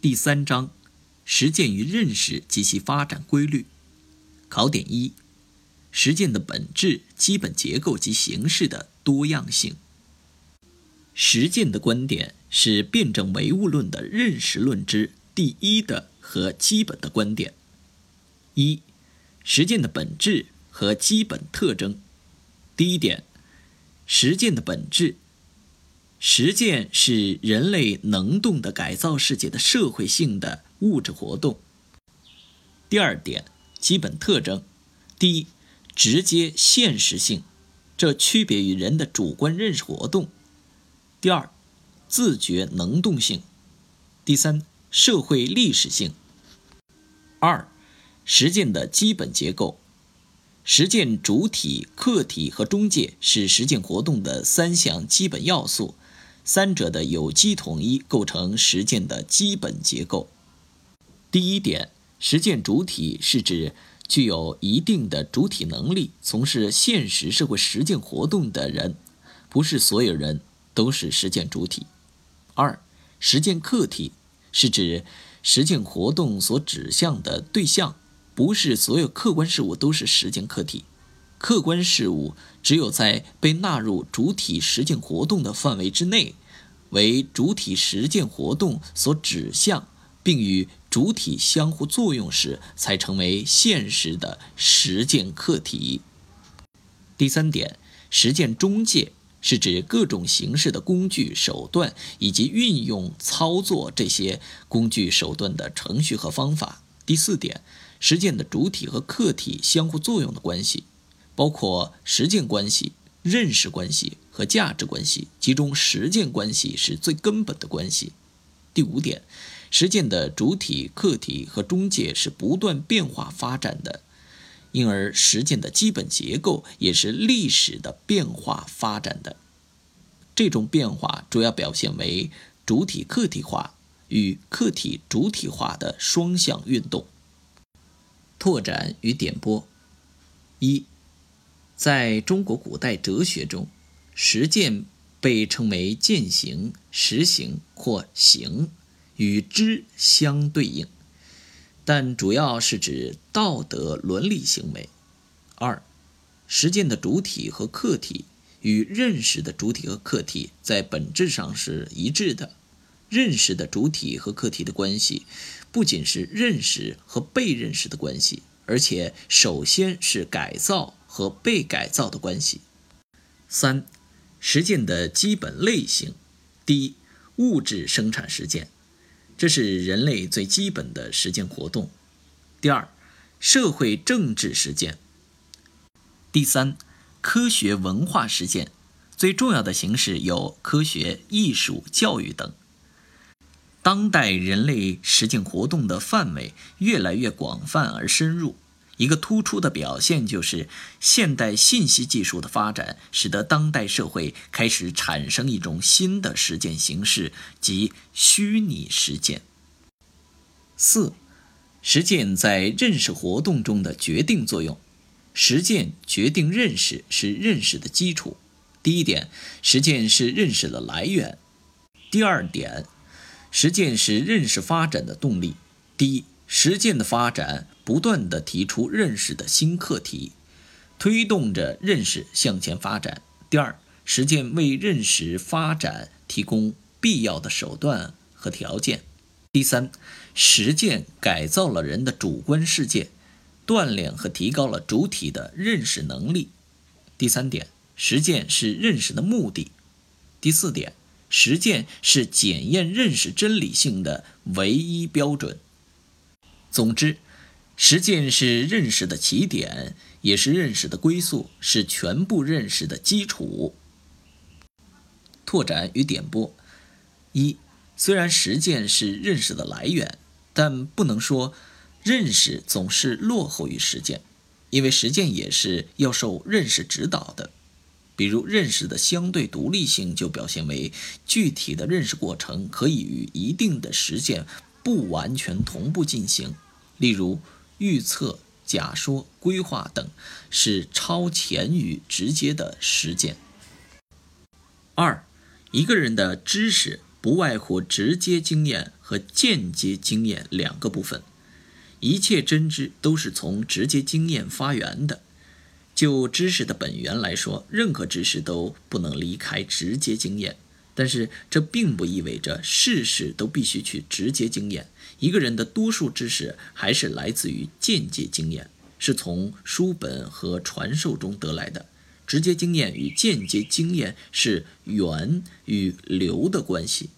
第三章，实践与认识及其发展规律。考点一：实践的本质、基本结构及形式的多样性。实践的观点是辩证唯物论的认识论之第一的和基本的观点。一、实践的本质和基本特征。第一点，实践的本质。实践是人类能动的改造世界的社会性的物质活动。第二点。基本特征：第一，直接现实性，这区别于人的主观认识活动；第二，自觉能动性；第三，社会历史性。二，实践的基本结构：实践主体、客体和中介是实践活动的三项基本要素，三者的有机统一构成实践的基本结构。第一点。实践主体是指具有一定的主体能力、从事现实社会实践活动的人，不是所有人都是实践主体。二、实践客体是指实践活动所指向的对象，不是所有客观事物都是实践客体。客观事物只有在被纳入主体实践活动的范围之内，为主体实践活动所指向。并与主体相互作用时，才成为现实的实践客体。第三点，实践中介是指各种形式的工具手段以及运用操作这些工具手段的程序和方法。第四点，实践的主体和客体相互作用的关系，包括实践关系、认识关系和价值关系，其中实践关系是最根本的关系。第五点。实践的主体、客体和中介是不断变化发展的，因而实践的基本结构也是历史的变化发展的。这种变化主要表现为主体客体化与客体主体化的双向运动。拓展与点拨：一，在中国古代哲学中，实践被称为践行、实行或行。与知相对应，但主要是指道德伦理行为。二，实践的主体和客体与认识的主体和客体在本质上是一致的。认识的主体和客体的关系，不仅是认识和被认识的关系，而且首先是改造和被改造的关系。三，实践的基本类型：第一，物质生产实践。这是人类最基本的实践活动。第二，社会政治实践。第三，科学文化实践。最重要的形式有科学、艺术、教育等。当代人类实践活动的范围越来越广泛而深入。一个突出的表现就是，现代信息技术的发展，使得当代社会开始产生一种新的实践形式，即虚拟实践。四、实践在认识活动中的决定作用。实践决定认识，是认识的基础。第一点，实践是认识的来源。第二点，实践是认识发展的动力。第一，实践的发展。不断地提出认识的新课题，推动着认识向前发展。第二，实践为认识发展提供必要的手段和条件。第三，实践改造了人的主观世界，锻炼和提高了主体的认识能力。第三点，实践是认识的目的。第四点，实践是检验认识真理性的唯一标准。总之。实践是认识的起点，也是认识的归宿，是全部认识的基础。拓展与点拨：一、虽然实践是认识的来源，但不能说认识总是落后于实践，因为实践也是要受认识指导的。比如，认识的相对独立性就表现为具体的认识过程可以与一定的实践不完全同步进行，例如。预测、假说、规划等是超前于直接的实践。二，一个人的知识不外乎直接经验和间接经验两个部分。一切真知都是从直接经验发源的。就知识的本源来说，任何知识都不能离开直接经验。但是这并不意味着事事都必须去直接经验。一个人的多数知识还是来自于间接经验，是从书本和传授中得来的。直接经验与间接经验是源与流的关系。